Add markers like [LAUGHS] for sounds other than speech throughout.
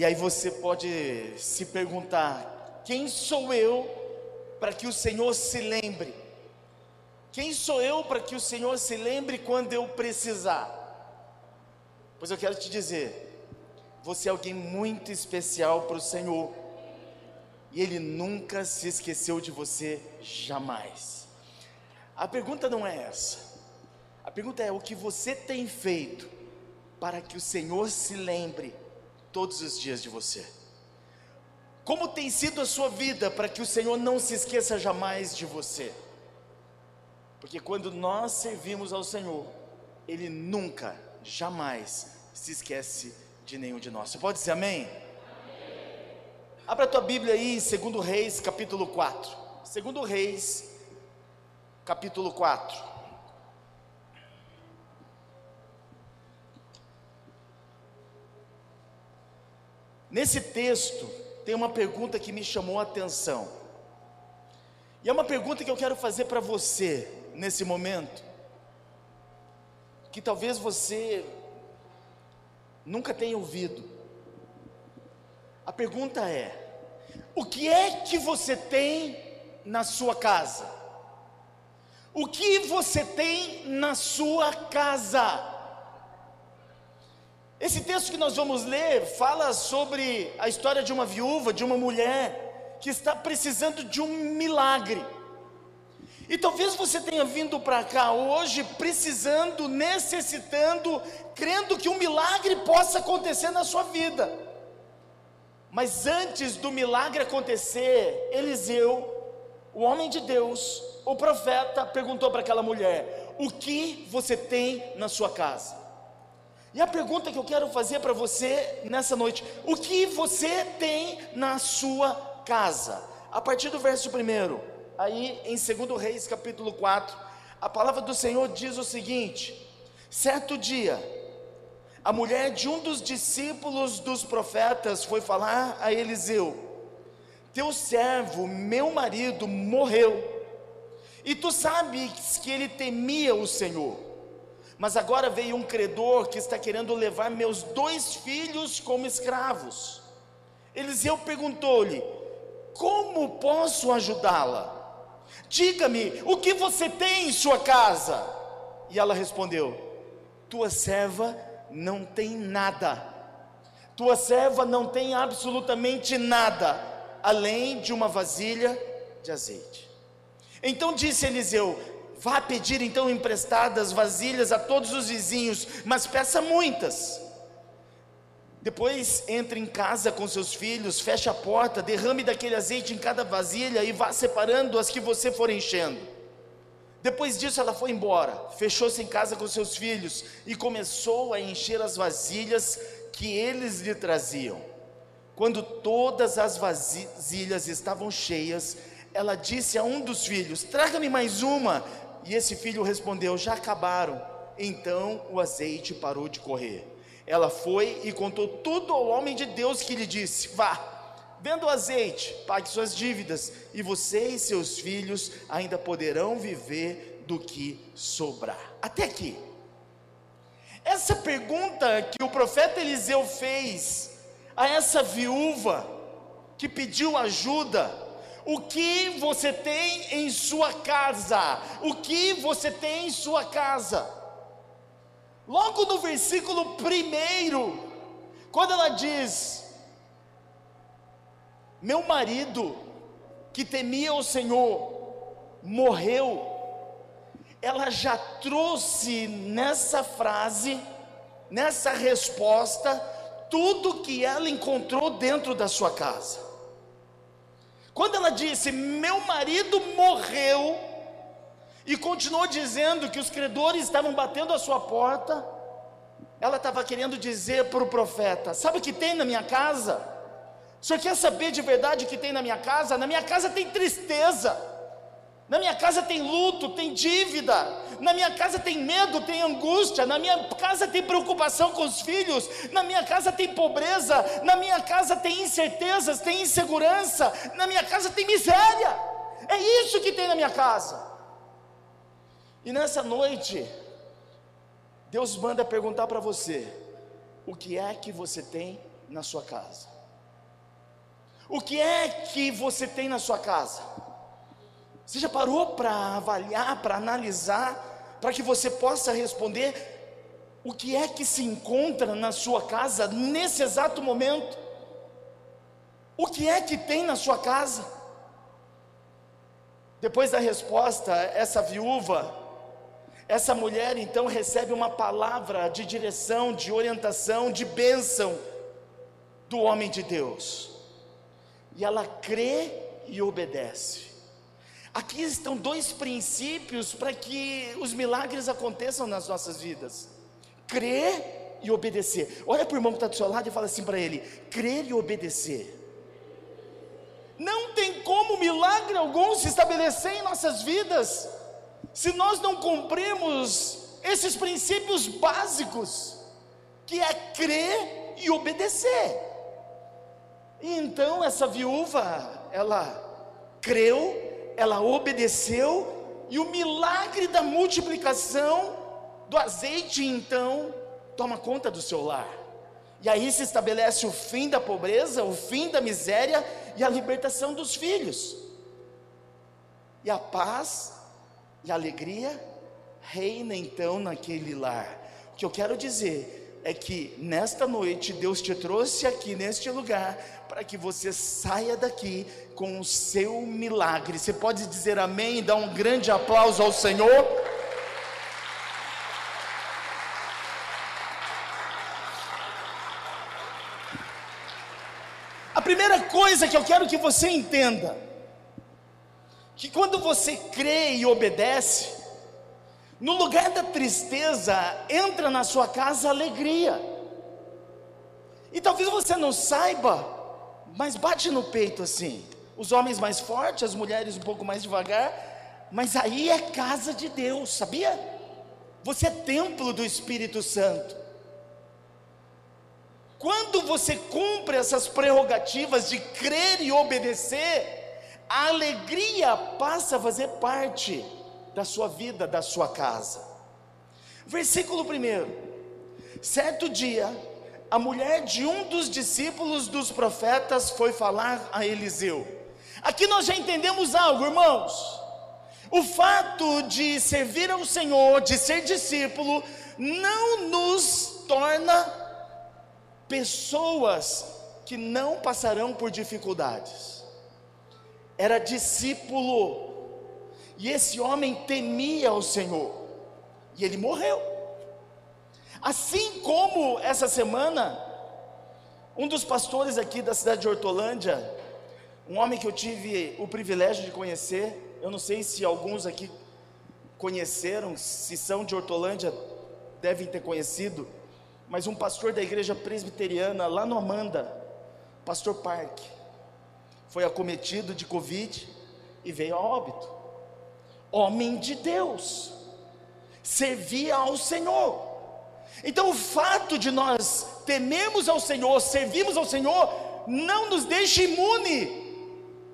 E aí você pode se perguntar: quem sou eu para que o Senhor se lembre? Quem sou eu para que o Senhor se lembre quando eu precisar? Pois eu quero te dizer, você é alguém muito especial para o Senhor, e Ele nunca se esqueceu de você, jamais. A pergunta não é essa, a pergunta é: o que você tem feito para que o Senhor se lembre todos os dias de você? Como tem sido a sua vida para que o Senhor não se esqueça jamais de você? Porque quando nós servimos ao Senhor, Ele nunca, jamais se esquece de nenhum de nós. Você pode dizer amém? amém. Abra a tua Bíblia aí em 2 Reis, capítulo 4. 2 Reis, capítulo 4. Nesse texto tem uma pergunta que me chamou a atenção. E é uma pergunta que eu quero fazer para você nesse momento, que talvez você nunca tenha ouvido. A pergunta é: o que é que você tem na sua casa? O que você tem na sua casa? Esse texto que nós vamos ler fala sobre a história de uma viúva, de uma mulher que está precisando de um milagre. E talvez você tenha vindo para cá hoje precisando, necessitando, crendo que um milagre possa acontecer na sua vida. Mas antes do milagre acontecer, Eliseu, o homem de Deus, o profeta, perguntou para aquela mulher: O que você tem na sua casa? E a pergunta que eu quero fazer para você nessa noite: O que você tem na sua casa? A partir do verso primeiro aí em 2 Reis capítulo 4, a palavra do Senhor diz o seguinte: certo dia, a mulher de um dos discípulos dos profetas foi falar a Eliseu: Teu servo, meu marido, morreu, e tu sabes que ele temia o Senhor. Mas agora veio um credor que está querendo levar meus dois filhos como escravos. Eliseu perguntou-lhe: Como posso ajudá-la? Diga-me, o que você tem em sua casa? E ela respondeu: Tua serva não tem nada. Tua serva não tem absolutamente nada, além de uma vasilha de azeite. Então disse Eliseu: Vá pedir então emprestadas vasilhas a todos os vizinhos, mas peça muitas depois entre em casa com seus filhos, feche a porta, derrame daquele azeite em cada vasilha e vá separando as que você for enchendo. Depois disso ela foi embora, fechou-se em casa com seus filhos e começou a encher as vasilhas que eles lhe traziam. Quando todas as vasilhas estavam cheias, ela disse a um dos filhos: Traga-me mais uma. E esse filho respondeu: Já acabaram. Então o azeite parou de correr. Ela foi e contou tudo ao homem de Deus que lhe disse: Vá, venda o azeite, pague suas dívidas, e você e seus filhos ainda poderão viver do que sobrar. Até aqui. Essa pergunta que o profeta Eliseu fez a essa viúva que pediu ajuda, o que você tem em sua casa? O que você tem em sua casa? Logo no versículo primeiro, quando ela diz: Meu marido, que temia o Senhor, morreu, ela já trouxe nessa frase, nessa resposta, tudo que ela encontrou dentro da sua casa. Quando ela disse: Meu marido morreu, e continuou dizendo que os credores estavam batendo a sua porta. Ela estava querendo dizer para o profeta: Sabe o que tem na minha casa? O senhor quer saber de verdade o que tem na minha casa? Na minha casa tem tristeza, na minha casa tem luto, tem dívida, na minha casa tem medo, tem angústia, na minha casa tem preocupação com os filhos, na minha casa tem pobreza, na minha casa tem incertezas, tem insegurança, na minha casa tem miséria. É isso que tem na minha casa. E nessa noite, Deus manda perguntar para você: o que é que você tem na sua casa? O que é que você tem na sua casa? Você já parou para avaliar, para analisar, para que você possa responder o que é que se encontra na sua casa nesse exato momento? O que é que tem na sua casa? Depois da resposta, essa viúva, essa mulher então recebe uma palavra de direção, de orientação, de bênção do homem de Deus. E ela crê e obedece. Aqui estão dois princípios para que os milagres aconteçam nas nossas vidas: crer e obedecer. Olha para o irmão que está do seu lado e fala assim para ele: crer e obedecer. Não tem como milagre algum se estabelecer em nossas vidas, se nós não cumprimos esses princípios básicos, que é crer e obedecer. E então essa viúva, ela creu, ela obedeceu, e o milagre da multiplicação do azeite então toma conta do seu lar. E aí se estabelece o fim da pobreza, o fim da miséria e a libertação dos filhos. E a paz e a alegria reina então naquele lar. O que eu quero dizer é que nesta noite Deus te trouxe aqui neste lugar para que você saia daqui com o seu milagre. Você pode dizer amém e dar um grande aplauso ao Senhor? A primeira coisa que eu quero que você entenda, que quando você crê e obedece, no lugar da tristeza, entra na sua casa alegria. E talvez você não saiba, mas bate no peito assim. Os homens mais fortes, as mulheres um pouco mais devagar, mas aí é casa de Deus, sabia? Você é templo do Espírito Santo. Quando você cumpre essas prerrogativas de crer e obedecer, a alegria passa a fazer parte da sua vida, da sua casa. Versículo 1: Certo dia, a mulher de um dos discípulos dos profetas foi falar a Eliseu. Aqui nós já entendemos algo, irmãos. O fato de servir ao Senhor, de ser discípulo, não nos torna pessoas que não passarão por dificuldades. Era discípulo, e esse homem temia o Senhor, e ele morreu. Assim como essa semana, um dos pastores aqui da cidade de Hortolândia, um homem que eu tive o privilégio de conhecer, eu não sei se alguns aqui conheceram, se são de Hortolândia, devem ter conhecido, mas um pastor da igreja presbiteriana lá no Amanda, pastor Park, foi acometido de Covid e veio a óbito. Homem de Deus, servia ao Senhor. Então o fato de nós tememos ao Senhor, servimos ao Senhor, não nos deixa imune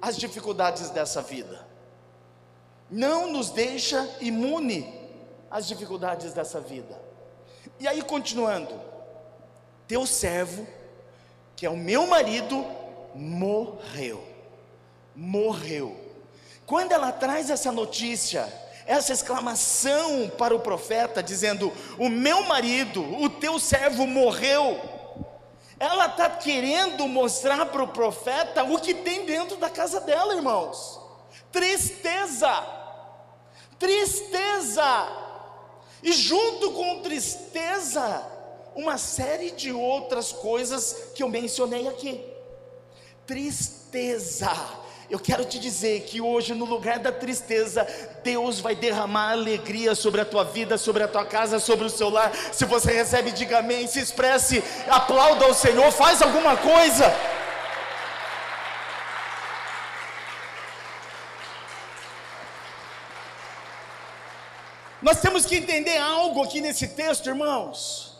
às dificuldades dessa vida. Não nos deixa imune às dificuldades dessa vida. E aí, continuando, teu servo, que é o meu marido, morreu. Morreu. Quando ela traz essa notícia, essa exclamação para o profeta, dizendo: O meu marido, o teu servo morreu. Ela está querendo mostrar para o profeta o que tem dentro da casa dela, irmãos. Tristeza, tristeza. E junto com tristeza, uma série de outras coisas que eu mencionei aqui. Tristeza. Eu quero te dizer que hoje, no lugar da tristeza, Deus vai derramar alegria sobre a tua vida, sobre a tua casa, sobre o seu lar. Se você recebe, diga amém, se expresse, aplauda ao Senhor, faz alguma coisa. Nós temos que entender algo aqui nesse texto, irmãos.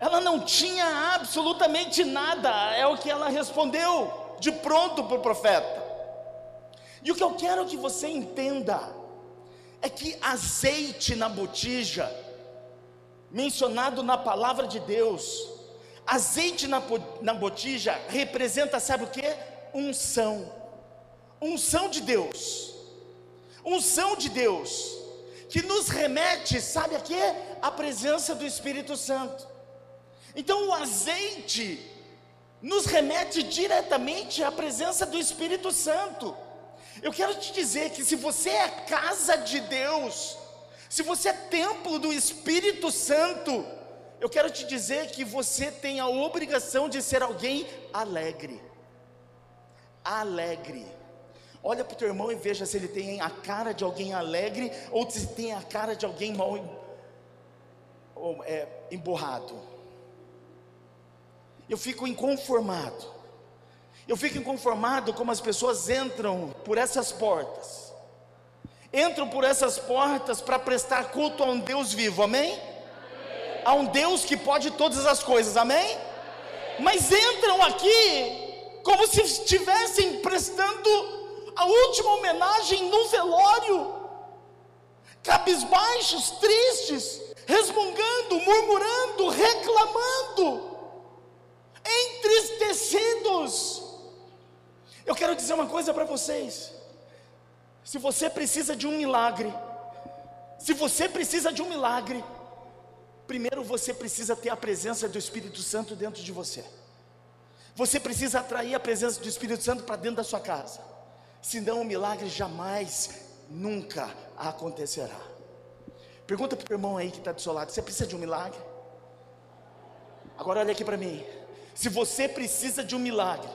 Ela não tinha absolutamente nada, é o que ela respondeu de pronto para o profeta. E o que eu quero que você entenda é que azeite na botija, mencionado na palavra de Deus, Azeite na, na botija representa, sabe o que? Unção. Unção de Deus. Unção de Deus. Que nos remete, sabe a quê? A presença do Espírito Santo. Então o azeite nos remete diretamente à presença do Espírito Santo. Eu quero te dizer que se você é casa de Deus, se você é templo do Espírito Santo, eu quero te dizer que você tem a obrigação de ser alguém alegre. Alegre. Olha para o teu irmão e veja se ele tem a cara de alguém alegre ou se tem a cara de alguém mal ou, é, emborrado. Eu fico inconformado. Eu fico inconformado como as pessoas entram por essas portas. Entram por essas portas para prestar culto a um Deus vivo, amém? a um Deus que pode todas as coisas, amém? Mas entram aqui como se estivessem prestando a última homenagem no velório, cabisbaixos, tristes, resmungando, murmurando, reclamando, entristecidos. Eu quero dizer uma coisa para vocês: se você precisa de um milagre, se você precisa de um milagre, Primeiro você precisa ter a presença do Espírito Santo dentro de você. Você precisa atrair a presença do Espírito Santo para dentro da sua casa. Senão o milagre jamais, nunca acontecerá. Pergunta para o irmão aí que está do seu lado: você precisa de um milagre? Agora olha aqui para mim. Se você precisa de um milagre,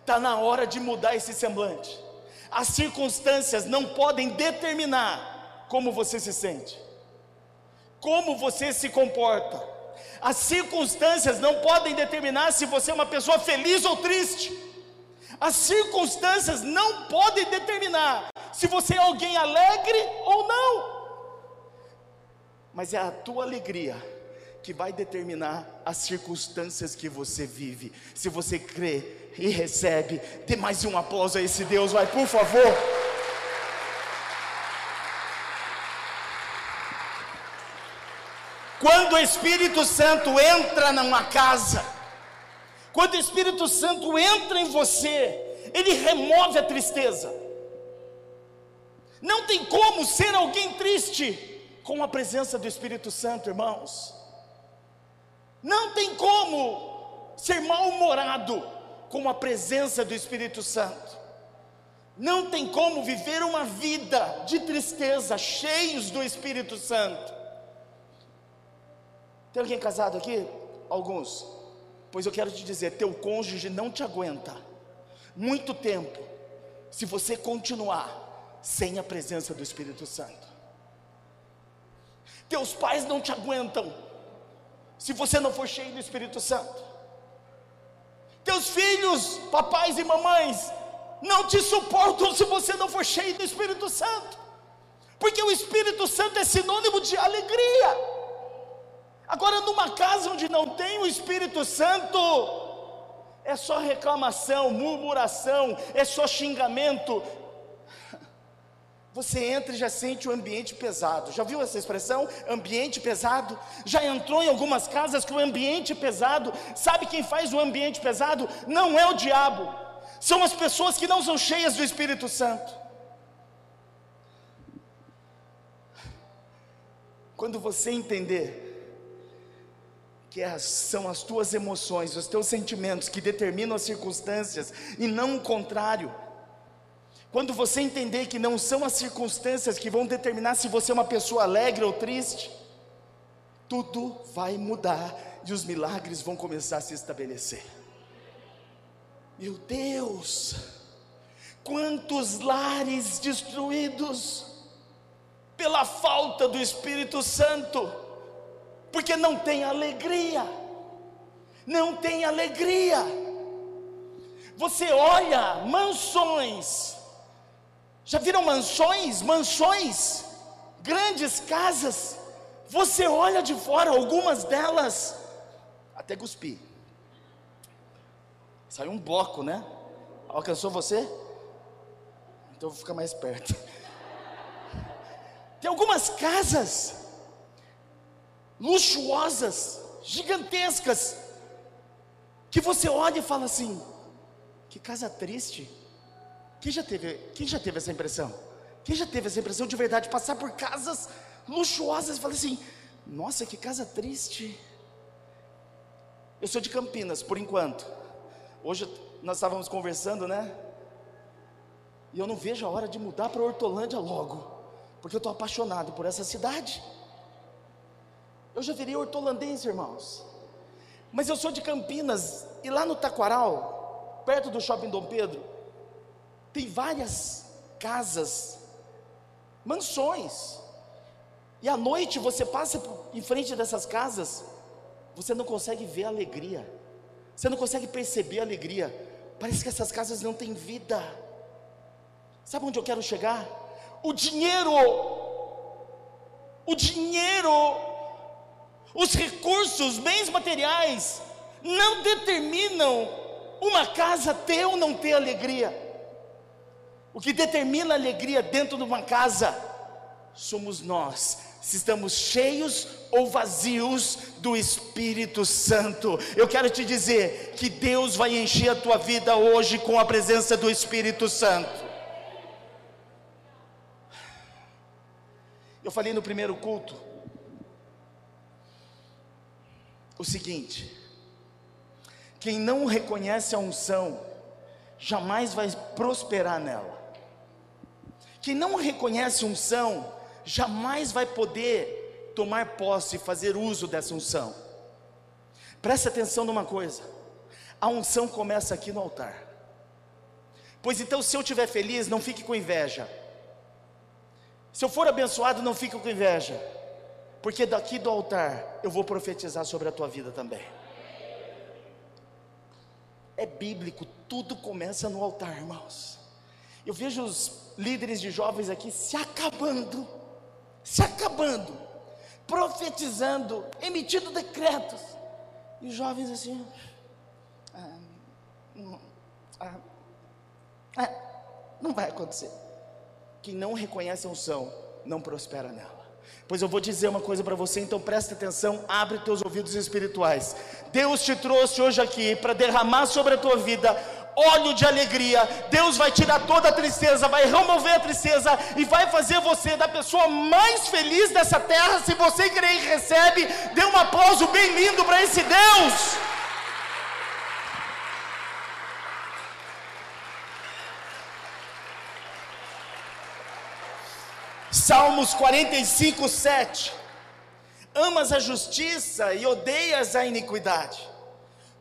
está na hora de mudar esse semblante. As circunstâncias não podem determinar como você se sente como você se comporta. As circunstâncias não podem determinar se você é uma pessoa feliz ou triste. As circunstâncias não podem determinar se você é alguém alegre ou não. Mas é a tua alegria que vai determinar as circunstâncias que você vive. Se você crê e recebe, dê mais um aplauso a esse Deus, vai, por favor. Quando o Espírito Santo entra numa casa, quando o Espírito Santo entra em você, ele remove a tristeza. Não tem como ser alguém triste com a presença do Espírito Santo, irmãos. Não tem como ser mal-humorado com a presença do Espírito Santo. Não tem como viver uma vida de tristeza, cheios do Espírito Santo. Tem alguém casado aqui? Alguns. Pois eu quero te dizer: teu cônjuge não te aguenta muito tempo se você continuar sem a presença do Espírito Santo. Teus pais não te aguentam se você não for cheio do Espírito Santo. Teus filhos, papais e mamães, não te suportam se você não for cheio do Espírito Santo, porque o Espírito Santo é sinônimo de alegria. Agora, numa casa onde não tem o Espírito Santo, é só reclamação, murmuração, é só xingamento. Você entra e já sente o ambiente pesado. Já viu essa expressão? Ambiente pesado? Já entrou em algumas casas com o ambiente pesado? Sabe quem faz o ambiente pesado? Não é o diabo, são as pessoas que não são cheias do Espírito Santo. Quando você entender que é são as tuas emoções, os teus sentimentos que determinam as circunstâncias e não o contrário. Quando você entender que não são as circunstâncias que vão determinar se você é uma pessoa alegre ou triste, tudo vai mudar e os milagres vão começar a se estabelecer. Meu Deus, quantos lares destruídos pela falta do Espírito Santo porque não tem alegria. Não tem alegria. Você olha mansões. Já viram mansões? Mansões, grandes casas. Você olha de fora, algumas delas, até cuspi. Saiu um bloco, né? Alcançou você? Então vou ficar mais perto. Tem algumas casas luxuosas, gigantescas, que você olha e fala assim: que casa triste. Quem já teve, quem já teve essa impressão? Quem já teve essa impressão de verdade? Passar por casas luxuosas e falar assim: nossa, que casa triste. Eu sou de Campinas, por enquanto. Hoje nós estávamos conversando, né? E eu não vejo a hora de mudar para Hortolândia logo, porque eu estou apaixonado por essa cidade. Eu já virei hortolandense, irmãos. Mas eu sou de Campinas, e lá no Taquaral, perto do shopping Dom Pedro, tem várias casas, mansões. E à noite você passa em frente dessas casas, você não consegue ver a alegria, você não consegue perceber a alegria. Parece que essas casas não têm vida. Sabe onde eu quero chegar? O dinheiro, o dinheiro, os recursos, bens materiais, não determinam uma casa ter ou não ter alegria. O que determina a alegria dentro de uma casa somos nós, se estamos cheios ou vazios do Espírito Santo. Eu quero te dizer que Deus vai encher a tua vida hoje com a presença do Espírito Santo. Eu falei no primeiro culto o seguinte: quem não reconhece a unção, jamais vai prosperar nela. Quem não reconhece unção, jamais vai poder tomar posse e fazer uso dessa unção. Preste atenção numa coisa: a unção começa aqui no altar. Pois então, se eu estiver feliz, não fique com inveja. Se eu for abençoado, não fique com inveja, porque daqui do altar eu vou profetizar sobre a tua vida também. É bíblico, tudo começa no altar, irmãos. Eu vejo os líderes de jovens aqui se acabando, se acabando, profetizando, emitindo decretos, e os jovens assim, ah, não, ah, ah, não vai acontecer. Quem não reconhece a unção não prospera nela. Pois eu vou dizer uma coisa para você, então preste atenção, abre teus ouvidos espirituais. Deus te trouxe hoje aqui para derramar sobre a tua vida óleo de alegria. Deus vai tirar toda a tristeza, vai remover a tristeza e vai fazer você da pessoa mais feliz dessa terra. Se você crer e recebe, dê um aplauso bem lindo para esse Deus. Salmos 45, 7. Amas a justiça e odeias a iniquidade.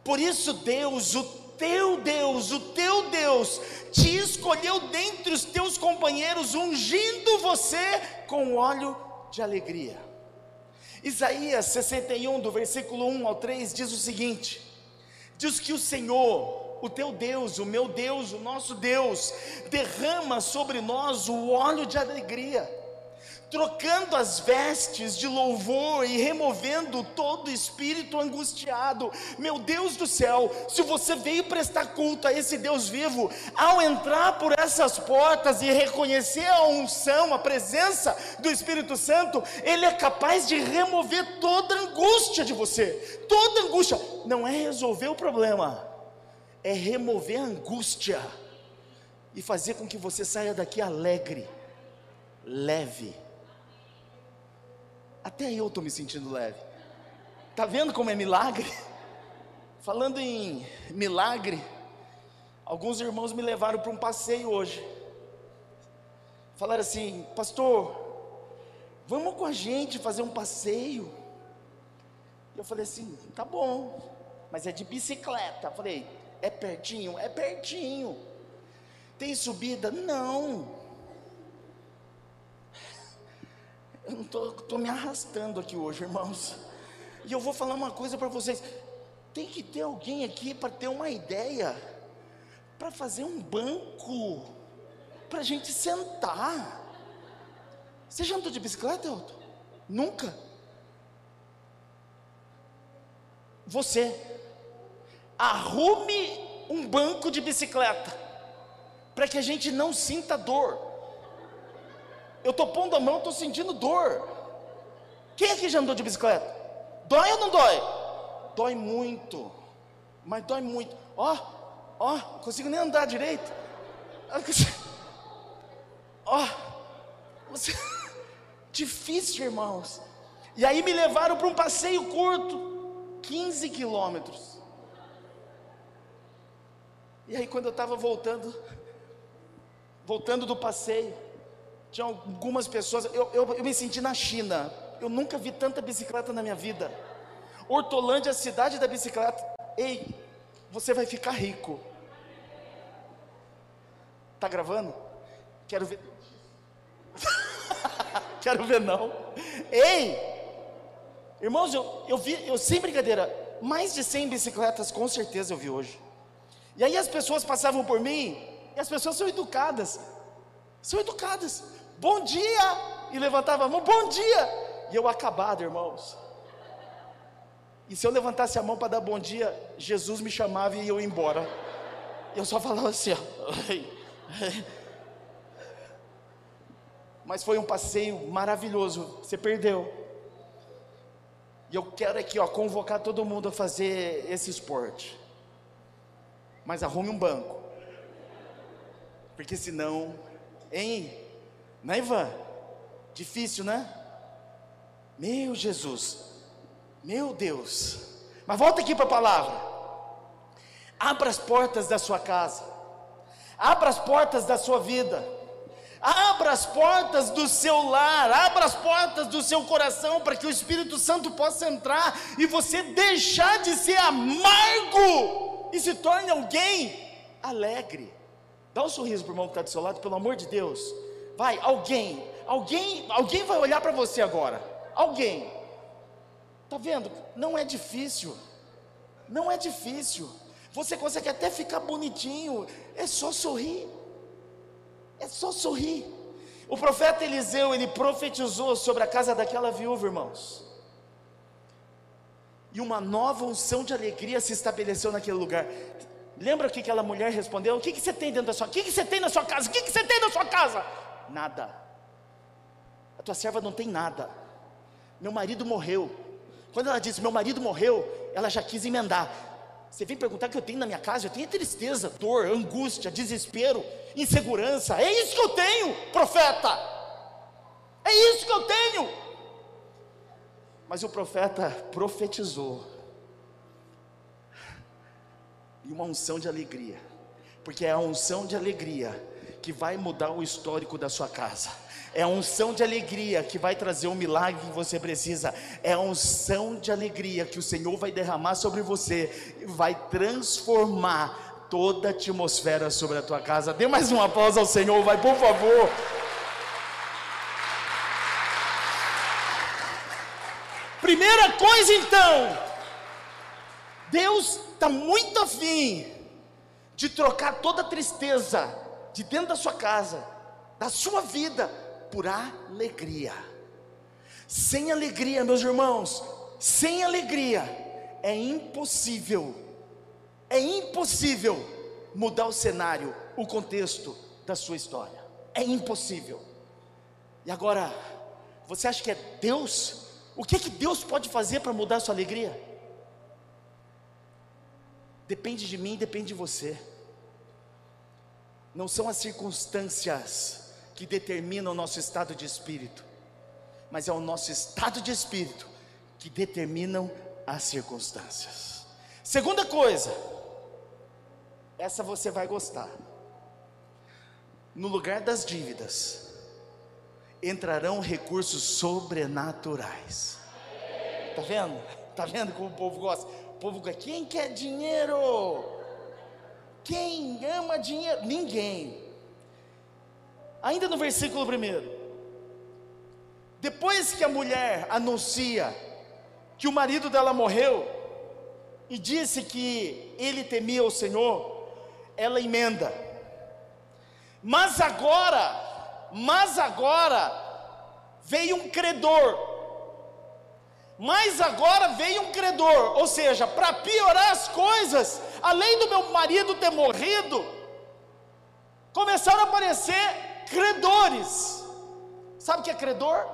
Por isso, Deus, o teu Deus, o teu Deus, te escolheu dentre os teus companheiros, ungindo você com óleo de alegria. Isaías 61, do versículo 1 ao 3, diz o seguinte: diz que o Senhor, o teu Deus, o meu Deus, o nosso Deus, derrama sobre nós o óleo de alegria trocando as vestes de louvor e removendo todo espírito angustiado. Meu Deus do céu, se você veio prestar culto a esse Deus vivo, ao entrar por essas portas e reconhecer a unção, a presença do Espírito Santo, ele é capaz de remover toda angústia de você. Toda angústia não é resolver o problema, é remover a angústia e fazer com que você saia daqui alegre, leve até eu estou me sentindo leve. Tá vendo como é milagre? [LAUGHS] Falando em milagre, alguns irmãos me levaram para um passeio hoje. Falaram assim, pastor, vamos com a gente fazer um passeio. Eu falei assim, tá bom, mas é de bicicleta. Eu falei, é pertinho? É pertinho. Tem subida? Não. Eu não estou me arrastando aqui hoje, irmãos. E eu vou falar uma coisa para vocês. Tem que ter alguém aqui para ter uma ideia, para fazer um banco, para a gente sentar. Você já andou de bicicleta, Elton? Nunca? Você arrume um banco de bicicleta, para que a gente não sinta dor. Eu estou pondo a mão, estou sentindo dor. Quem aqui já andou de bicicleta? Dói ou não dói? Dói muito. Mas dói muito. Ó, ó, não consigo nem andar direito. Ó, você... [LAUGHS] difícil, irmãos. E aí me levaram para um passeio curto, 15 quilômetros. E aí quando eu estava voltando, voltando do passeio, tinha algumas pessoas, eu, eu, eu me senti na China. Eu nunca vi tanta bicicleta na minha vida. Hortolândia, a cidade da bicicleta. Ei, você vai ficar rico. Tá gravando? Quero ver. [LAUGHS] Quero ver não. Ei! Irmãos, eu, eu vi, eu sem brincadeira, mais de 100 bicicletas com certeza eu vi hoje. E aí as pessoas passavam por mim, e as pessoas são educadas. São educadas. Bom dia! E levantava a mão, bom dia! E eu acabado, irmãos. E se eu levantasse a mão para dar bom dia, Jesus me chamava e eu ia embora. Eu só falava assim, ó. Mas foi um passeio maravilhoso. Você perdeu. E eu quero aqui, ó, convocar todo mundo a fazer esse esporte. Mas arrume um banco. Porque senão, hein? Né, Ivan? Difícil, né? Meu Jesus. Meu Deus. Mas volta aqui para a palavra. Abra as portas da sua casa. Abra as portas da sua vida. Abra as portas do seu lar, abra as portas do seu coração para que o Espírito Santo possa entrar e você deixar de ser amargo e se torne alguém alegre. Dá um sorriso para o irmão que está do seu lado, pelo amor de Deus. Vai, alguém, alguém, alguém vai olhar para você agora. Alguém. Tá vendo? Não é difícil. Não é difícil. Você consegue até ficar bonitinho. É só sorrir. É só sorrir. O profeta Eliseu, ele profetizou sobre a casa daquela viúva, irmãos. E uma nova unção de alegria se estabeleceu naquele lugar. Lembra o que aquela mulher respondeu? O que, que você tem dentro da sua casa? O que, que você tem na sua casa? O que, que você tem na sua casa? Nada. A tua serva não tem nada. Meu marido morreu. Quando ela disse, meu marido morreu, ela já quis emendar. Você vem perguntar o que eu tenho na minha casa? Eu tenho tristeza, dor, angústia, desespero, insegurança. É isso que eu tenho, profeta. É isso que eu tenho. Mas o profeta profetizou. E uma unção de alegria. Porque é a unção de alegria que vai mudar o histórico da sua casa. É a unção de alegria que vai trazer o milagre que você precisa. É a unção de alegria que o Senhor vai derramar sobre você e vai transformar toda a atmosfera sobre a tua casa. Dê mais um aplauso ao Senhor, vai, por favor. Primeira coisa então, Deus está muito afim de trocar toda tristeza de dentro da sua casa, da sua vida, por alegria. Sem alegria, meus irmãos, sem alegria é impossível, é impossível mudar o cenário, o contexto da sua história. É impossível. E agora, você acha que é Deus? O que que Deus pode fazer para mudar a sua alegria? Depende de mim, depende de você. Não são as circunstâncias que determina o nosso estado de espírito, mas é o nosso estado de espírito que determinam as circunstâncias. Segunda coisa, essa você vai gostar. No lugar das dívidas, entrarão recursos sobrenaturais. Tá vendo? Tá vendo como o povo gosta? O povo quem quer dinheiro? Quem ama dinheiro? Ninguém. Ainda no versículo 1. Depois que a mulher anuncia que o marido dela morreu e disse que ele temia o Senhor, ela emenda. Mas agora, mas agora veio um credor. Mas agora veio um credor, ou seja, para piorar as coisas, além do meu marido ter morrido, começaram a aparecer credores. Sabe o que é credor?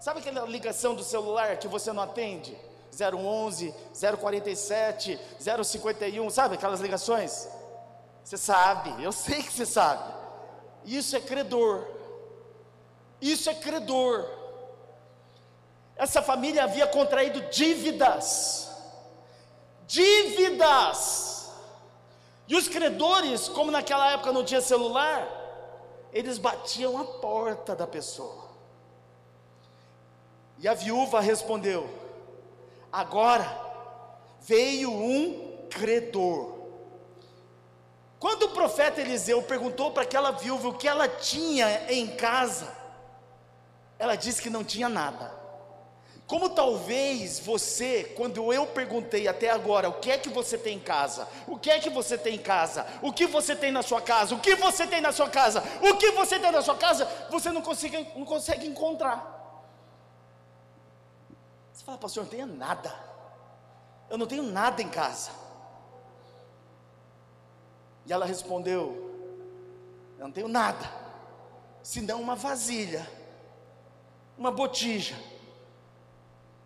Sabe aquela ligação do celular que você não atende? 011, 047, 051, sabe aquelas ligações? Você sabe, eu sei que você sabe. Isso é credor. Isso é credor. Essa família havia contraído dívidas. Dívidas. E os credores, como naquela época não tinha celular, eles batiam a porta da pessoa. E a viúva respondeu: Agora veio um credor. Quando o profeta Eliseu perguntou para aquela viúva o que ela tinha em casa, ela disse que não tinha nada. Como talvez você, quando eu perguntei até agora, o que é que você tem em casa? O que é que você tem em casa? O que você tem na sua casa? O que você tem na sua casa? O que você tem na sua casa? Você não consegue, não consegue encontrar. Você fala, pastor, eu não tenho nada. Eu não tenho nada em casa. E ela respondeu: Eu não tenho nada, senão uma vasilha, uma botija,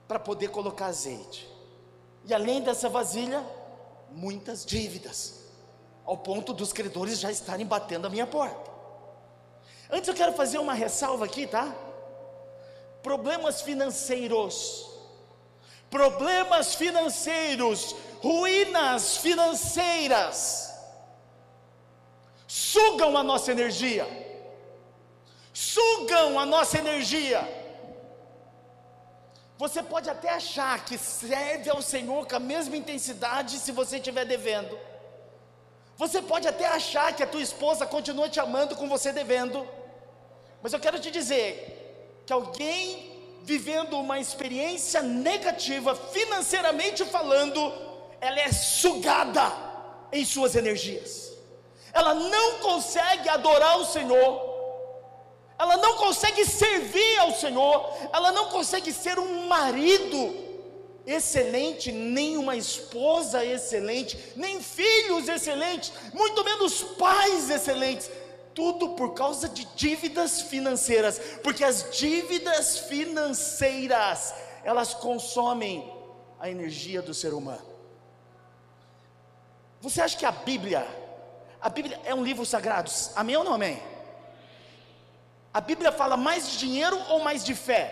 para poder colocar azeite. E além dessa vasilha, muitas dívidas, ao ponto dos credores já estarem batendo a minha porta. Antes eu quero fazer uma ressalva aqui, tá? Problemas financeiros, problemas financeiros, ruínas financeiras, sugam a nossa energia, sugam a nossa energia. Você pode até achar que serve ao Senhor com a mesma intensidade se você estiver devendo. Você pode até achar que a tua esposa continua te amando com você devendo. Mas eu quero te dizer que alguém vivendo uma experiência negativa, financeiramente falando, ela é sugada em suas energias ela não consegue adorar o Senhor, ela não consegue servir ao Senhor, ela não consegue ser um marido excelente, nem uma esposa excelente, nem filhos excelentes, muito menos pais excelentes. Tudo por causa de dívidas financeiras, porque as dívidas financeiras, elas consomem a energia do ser humano. Você acha que a Bíblia a Bíblia é um livro sagrado, amém ou não amém? A Bíblia fala mais de dinheiro ou mais de fé?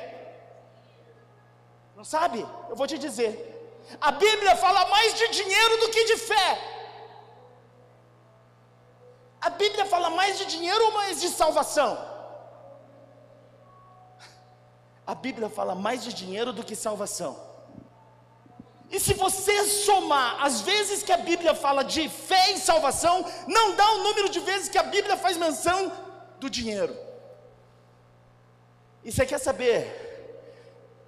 Não sabe? Eu vou te dizer. A Bíblia fala mais de dinheiro do que de fé. A Bíblia fala mais de dinheiro ou mais de salvação? A Bíblia fala mais de dinheiro do que salvação. E se você somar as vezes que a Bíblia fala de fé e salvação, não dá o número de vezes que a Bíblia faz menção do dinheiro. E você quer saber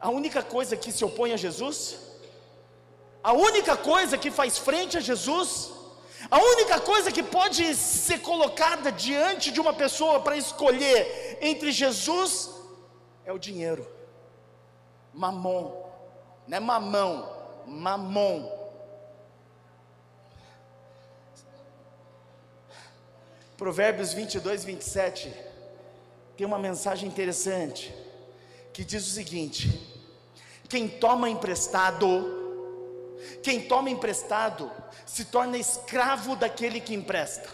a única coisa que se opõe a Jesus? A única coisa que faz frente a Jesus? A única coisa que pode ser colocada diante de uma pessoa para escolher entre Jesus é o dinheiro. Mamon, não é mamão, mamon. Provérbios 22, 27 tem uma mensagem interessante que diz o seguinte: quem toma emprestado, quem toma emprestado se torna escravo daquele que empresta.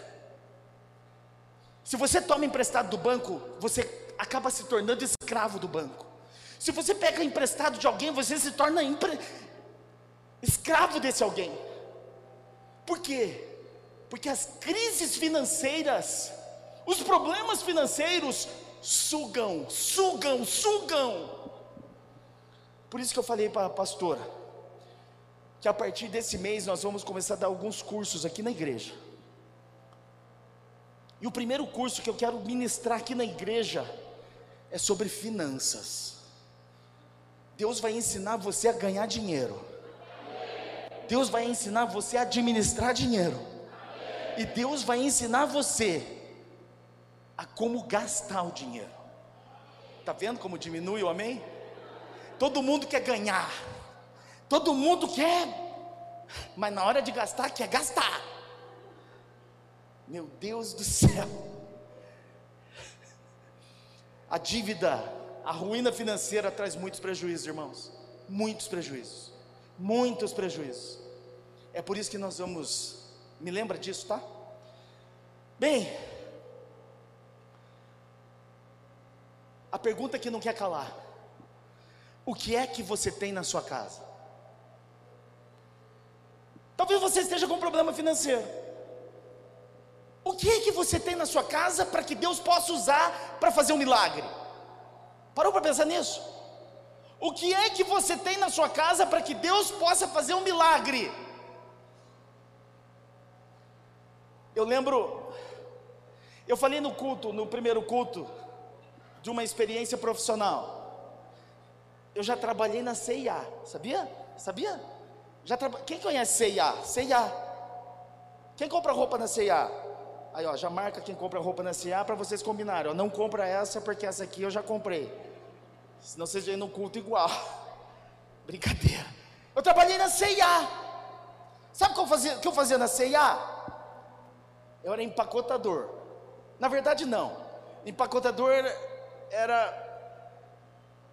Se você toma emprestado do banco, você acaba se tornando escravo do banco. Se você pega emprestado de alguém, você se torna empre escravo desse alguém. Por quê? Porque as crises financeiras, os problemas financeiros sugam, sugam, sugam. Por isso que eu falei para a pastora que a partir desse mês nós vamos começar a dar alguns cursos aqui na igreja. E o primeiro curso que eu quero ministrar aqui na igreja é sobre finanças. Deus vai ensinar você a ganhar dinheiro. Deus vai ensinar você a administrar dinheiro. E Deus vai ensinar você a como gastar o dinheiro. Está vendo como diminui o amém? Todo mundo quer ganhar. Todo mundo quer. Mas na hora de gastar, quer gastar. Meu Deus do céu. A dívida, a ruína financeira traz muitos prejuízos, irmãos. Muitos prejuízos muitos prejuízos. É por isso que nós vamos, me lembra disso, tá? Bem, a pergunta que não quer calar: o que é que você tem na sua casa? Talvez você esteja com um problema financeiro. O que é que você tem na sua casa para que Deus possa usar para fazer um milagre? Parou para pensar nisso? O que é que você tem na sua casa para que Deus possa fazer um milagre? Eu lembro, eu falei no culto, no primeiro culto, de uma experiência profissional. Eu já trabalhei na CIA, sabia? Sabia? Já traba... Quem conhece CIA? CIA. Quem compra roupa na CIA? Aí, ó, já marca quem compra roupa na CIA para vocês combinarem. Ó, não compra essa porque essa aqui eu já comprei. Senão vocês vêm no culto igual. [LAUGHS] Brincadeira. Eu trabalhei na CIA. Sabe o que eu fazia, que eu fazia na CIA? Eu era empacotador. Na verdade, não. Empacotador era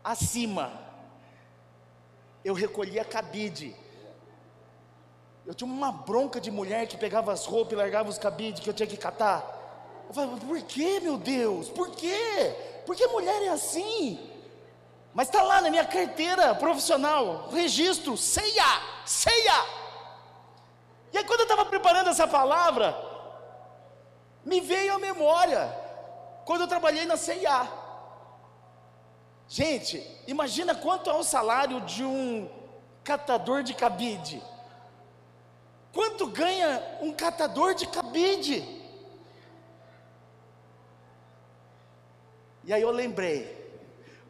acima. Eu recolhia cabide. Eu tinha uma bronca de mulher que pegava as roupas e largava os cabides que eu tinha que catar. Eu falava, por que, meu Deus? Por quê? Por que mulher é assim? Mas está lá na minha carteira profissional, registro, ceia, ceia. E aí, quando eu estava preparando essa palavra, me veio à memória, quando eu trabalhei na CIA. Gente, imagina quanto é o salário de um catador de cabide. Quanto ganha um catador de cabide? E aí eu lembrei,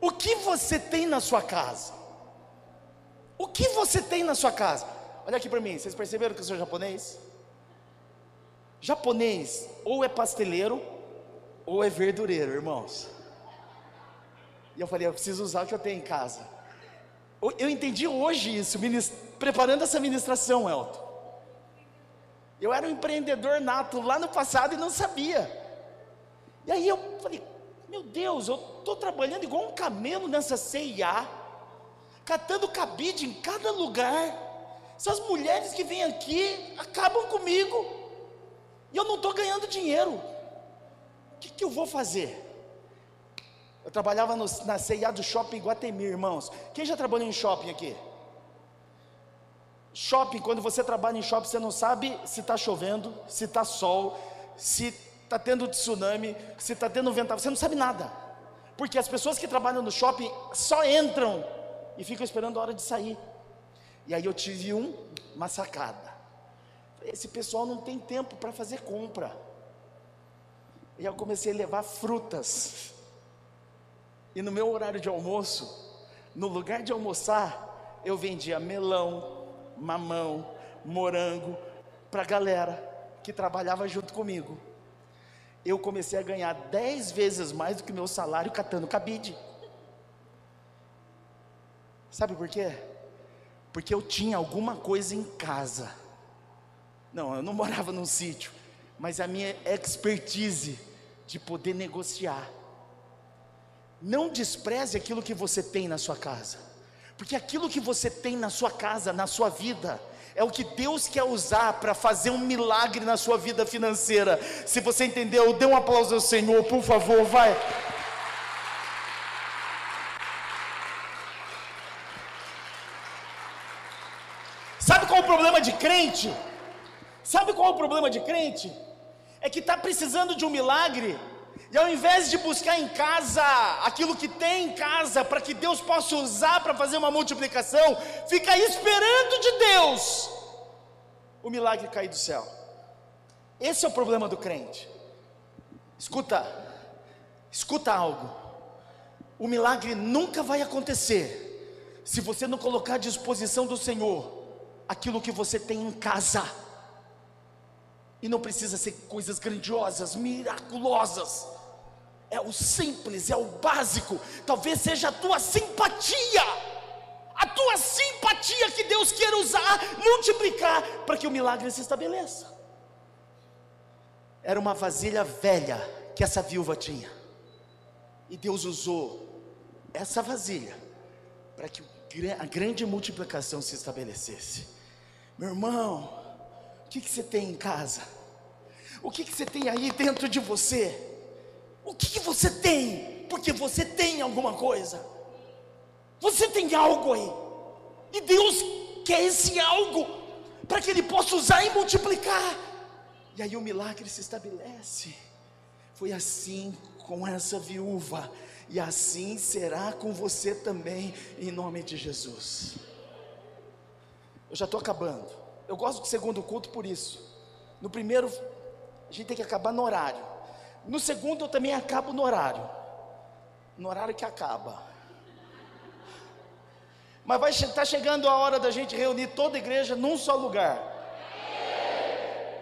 o que você tem na sua casa? O que você tem na sua casa? Olha aqui para mim, vocês perceberam que eu sou japonês? Japonês ou é pasteleiro ou é verdureiro, irmãos. E eu falei, eu preciso usar o que eu tenho em casa. Eu entendi hoje isso, preparando essa ministração, Elton. Eu era um empreendedor nato lá no passado e não sabia. E aí eu falei, meu Deus, eu estou trabalhando igual um camelo nessa CIA, catando cabide em cada lugar. Essas mulheres que vêm aqui acabam comigo, e eu não estou ganhando dinheiro. O que, que, eu vou fazer? Eu trabalhava no, na CIA do shopping Guatemi, irmãos. Quem já trabalhou em shopping aqui? Shopping, quando você trabalha em shopping, você não sabe se está chovendo, se está sol, se está tendo tsunami, se está tendo vento, você não sabe nada. Porque as pessoas que trabalham no shopping só entram e ficam esperando a hora de sair. E aí eu tive um, uma sacada. Esse pessoal não tem tempo para fazer compra. E eu comecei a levar frutas. E no meu horário de almoço, no lugar de almoçar, eu vendia melão, mamão, morango para a galera que trabalhava junto comigo eu comecei a ganhar dez vezes mais do que meu salário catando cabide. Sabe por quê? Porque eu tinha alguma coisa em casa. Não, eu não morava num sítio, mas a minha expertise de poder negociar. Não despreze aquilo que você tem na sua casa, porque aquilo que você tem na sua casa, na sua vida, é o que Deus quer usar para fazer um milagre na sua vida financeira. Se você entendeu, dê um aplauso ao Senhor, por favor, vai. Sabe qual é o problema de crente? Sabe qual é o problema de crente? É que está precisando de um milagre, e ao invés de buscar em casa aquilo que tem em casa para que Deus possa usar para fazer uma multiplicação, fica esperando de Deus o milagre cair do céu. Esse é o problema do crente. Escuta, escuta algo. O milagre nunca vai acontecer se você não colocar à disposição do Senhor aquilo que você tem em casa. E não precisa ser coisas grandiosas, miraculosas é o simples, é o básico, talvez seja a tua simpatia, a tua simpatia que Deus quer usar, multiplicar, para que o milagre se estabeleça. Era uma vasilha velha que essa viúva tinha, e Deus usou essa vasilha para que a grande multiplicação se estabelecesse. Meu irmão, o que, que você tem em casa? O que, que você tem aí dentro de você? O que, que você tem? Porque você tem alguma coisa. Você tem algo aí. E Deus quer esse algo para que Ele possa usar e multiplicar. E aí o milagre se estabelece. Foi assim com essa viúva, e assim será com você também, em nome de Jesus. Eu já estou acabando. Eu gosto do segundo culto por isso. No primeiro, a gente tem que acabar no horário. No segundo, eu também acabo no horário. No horário que acaba. Mas vai estar tá chegando a hora da gente reunir toda a igreja num só lugar.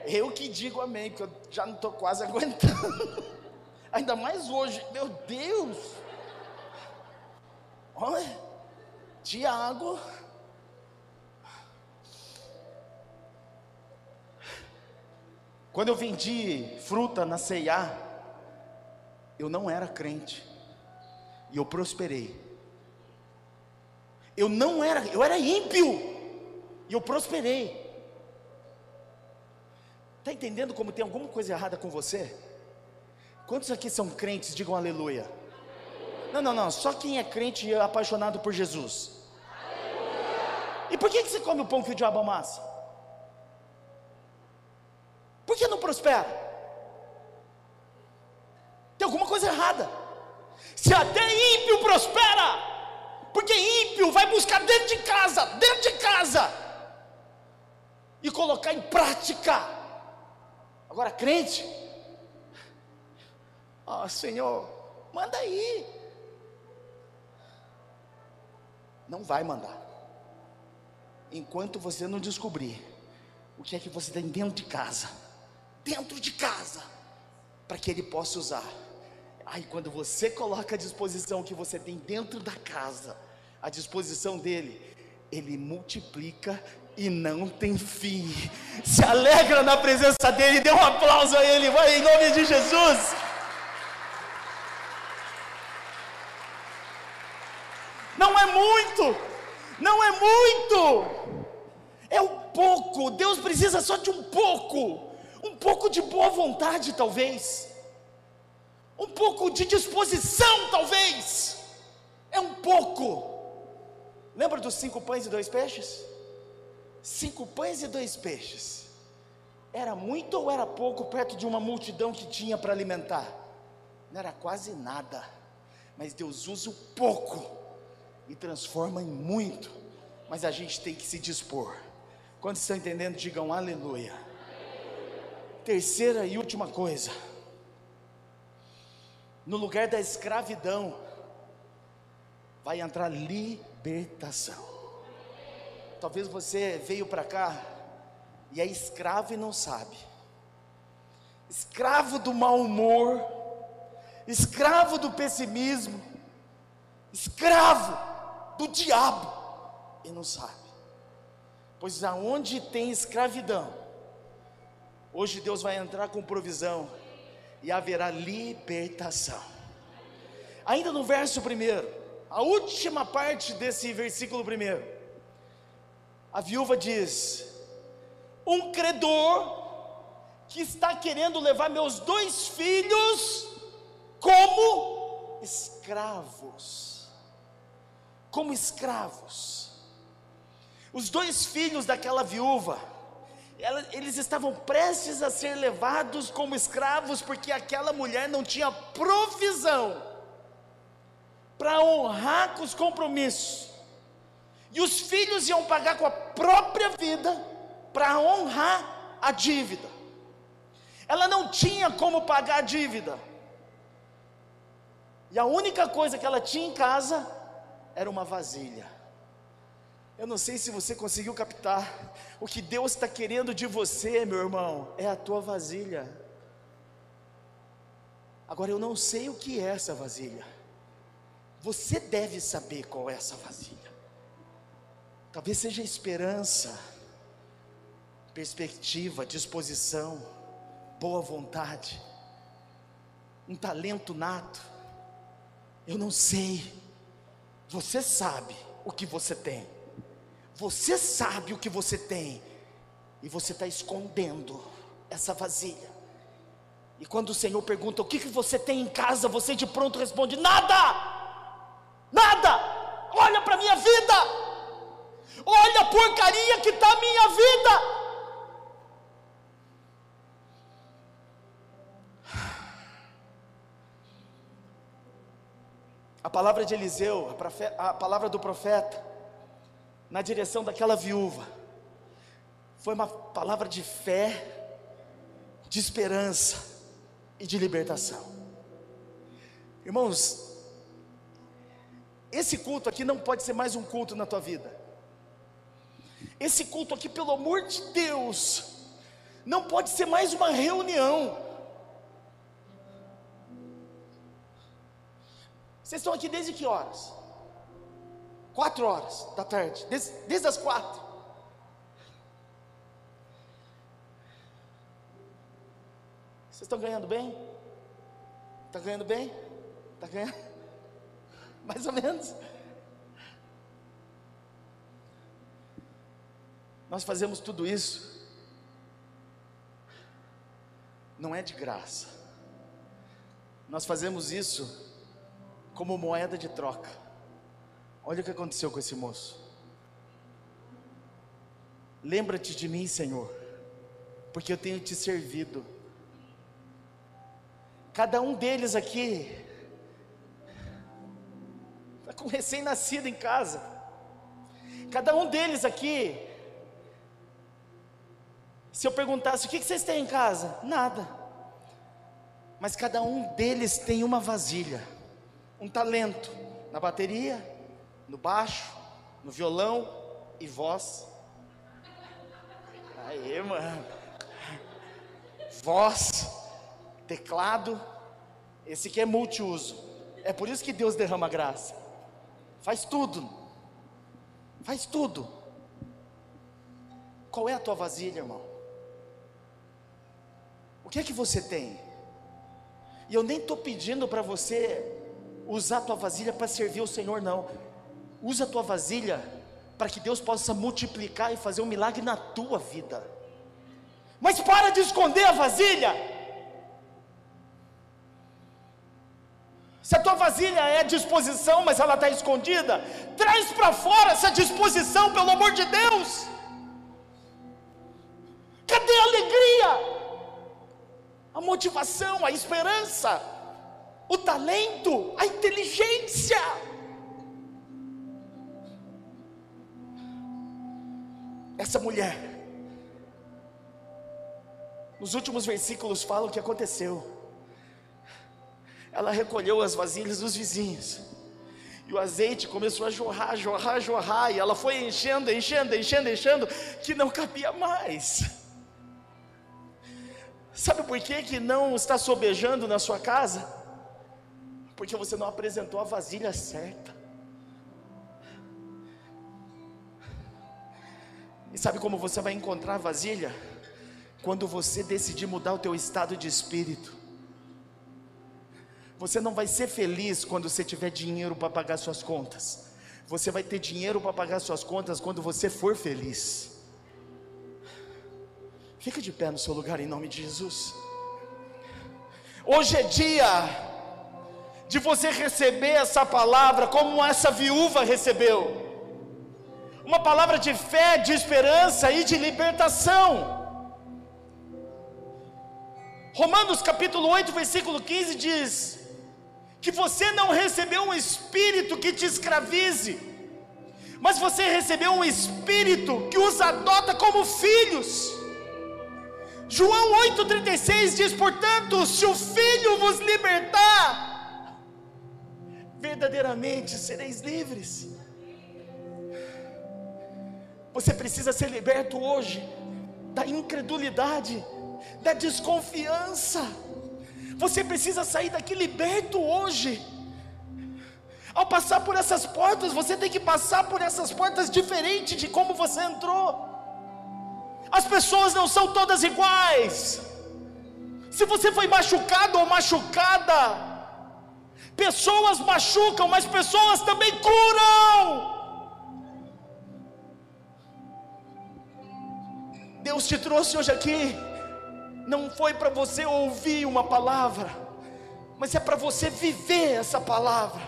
Eu que digo amém, porque eu já não estou quase [LAUGHS] aguentando. Ainda mais hoje, meu Deus. Olha, Tiago. Quando eu vendi fruta na C&A, eu não era crente. E eu prosperei. Eu não era, eu era ímpio. E eu prosperei. Está entendendo como tem alguma coisa errada com você? Quantos aqui são crentes? Digam aleluia. Não, não, não. Só quem é crente e é apaixonado por Jesus. Aleluia. E por que, que você come o pão que o diabo amassa? Por que não prospera? Tem alguma coisa errada. Se até ímpio prospera, porque ímpio vai buscar dentro de casa, dentro de casa, e colocar em prática. Agora, crente, ó oh, Senhor, manda aí. Não vai mandar, enquanto você não descobrir o que é que você tem dentro de casa, dentro de casa, para que Ele possa usar. Aí, quando você coloca à disposição o que você tem dentro da casa, à disposição dele, ele multiplica e não tem fim. Se alegra na presença dele, dê um aplauso a ele, vai em nome de Jesus. Não é muito, não é muito, é um pouco. Deus precisa só de um pouco, um pouco de boa vontade, talvez, um pouco de disposição, talvez, é um pouco. Lembra dos cinco pães e dois peixes? Cinco pães e dois peixes. Era muito ou era pouco perto de uma multidão que tinha para alimentar? Não era quase nada. Mas Deus usa o pouco e transforma em muito. Mas a gente tem que se dispor. Quando estão entendendo, digam aleluia. Terceira e última coisa. No lugar da escravidão, vai entrar libertação. Talvez você veio para cá e é escravo e não sabe, escravo do mau humor, escravo do pessimismo, escravo do diabo e não sabe. Pois aonde tem escravidão, hoje Deus vai entrar com provisão e haverá libertação. Ainda no verso primeiro, a última parte desse versículo primeiro. A viúva diz: Um credor que está querendo levar meus dois filhos como escravos. Como escravos. Os dois filhos daquela viúva, eles estavam prestes a ser levados como escravos, porque aquela mulher não tinha provisão para honrar com os compromissos. E os filhos iam pagar com a própria vida para honrar a dívida. Ela não tinha como pagar a dívida. E a única coisa que ela tinha em casa era uma vasilha. Eu não sei se você conseguiu captar. O que Deus está querendo de você, meu irmão, é a tua vasilha. Agora eu não sei o que é essa vasilha. Você deve saber qual é essa vasilha. Talvez seja esperança, perspectiva, disposição, boa vontade, um talento nato. Eu não sei. Você sabe. o que você tem. Você sabe o que você tem. E você está escondendo essa vasilha. E quando o Senhor pergunta o que, que você tem em casa, você de pronto responde: nada, nada. Olha para a minha vida, olha a porcaria que está a minha vida. A palavra de Eliseu, a, a palavra do profeta, na direção daquela viúva, foi uma palavra de fé, de esperança e de libertação. Irmãos, esse culto aqui não pode ser mais um culto na tua vida. Esse culto aqui, pelo amor de Deus, não pode ser mais uma reunião. Vocês estão aqui desde que horas? Quatro horas da tarde, desde, desde as quatro. Vocês estão ganhando bem? Está ganhando bem? Está ganhando? [LAUGHS] Mais ou menos. Nós fazemos tudo isso, não é de graça, nós fazemos isso como moeda de troca. Olha o que aconteceu com esse moço. Lembra-te de mim, Senhor, porque eu tenho te servido. Cada um deles aqui está com recém-nascido em casa. Cada um deles aqui, se eu perguntasse o que vocês têm em casa, nada. Mas cada um deles tem uma vasilha um talento na bateria, no baixo, no violão e voz. Aí, mano. Voz, teclado, esse aqui é multiuso. É por isso que Deus derrama graça. Faz tudo. Faz tudo. Qual é a tua vasilha, irmão? O que é que você tem? E eu nem estou pedindo para você usar a tua vasilha para servir o Senhor, não. Usa a tua vasilha para que Deus possa multiplicar e fazer um milagre na tua vida. Mas para de esconder a vasilha. Se a tua vasilha é disposição, mas ela está escondida, traz para fora essa disposição, pelo amor de Deus. Cadê a alegria? A motivação, a esperança? o talento, a inteligência. Essa mulher, nos últimos versículos falam o que aconteceu. Ela recolheu as vasilhas dos vizinhos. E o azeite começou a jorrar, jorrar, jorrar. E ela foi enchendo, enchendo, enchendo, enchendo, que não cabia mais. Sabe por que, que não está sobejando na sua casa? porque você não apresentou a vasilha certa. E sabe como você vai encontrar vasilha? Quando você decidir mudar o teu estado de espírito. Você não vai ser feliz quando você tiver dinheiro para pagar suas contas. Você vai ter dinheiro para pagar suas contas quando você for feliz. Fica de pé no seu lugar em nome de Jesus. Hoje é dia de você receber essa palavra como essa viúva recebeu uma palavra de fé, de esperança e de libertação. Romanos capítulo 8, versículo 15 diz: que você não recebeu um espírito que te escravize, mas você recebeu um espírito que os adota como filhos. João 8,36 diz: portanto, se o filho vos libertar, verdadeiramente sereis livres. Você precisa ser liberto hoje da incredulidade, da desconfiança. Você precisa sair daqui liberto hoje. Ao passar por essas portas, você tem que passar por essas portas diferente de como você entrou. As pessoas não são todas iguais. Se você foi machucado ou machucada, Pessoas machucam, mas pessoas também curam. Deus te trouxe hoje aqui, não foi para você ouvir uma palavra, mas é para você viver essa palavra.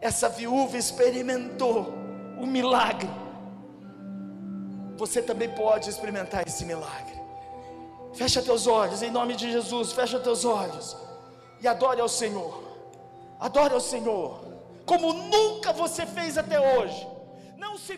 Essa viúva experimentou o milagre, você também pode experimentar esse milagre. Fecha teus olhos, em nome de Jesus, fecha teus olhos e adore ao Senhor. Adore ao Senhor, como nunca você fez até hoje. Não se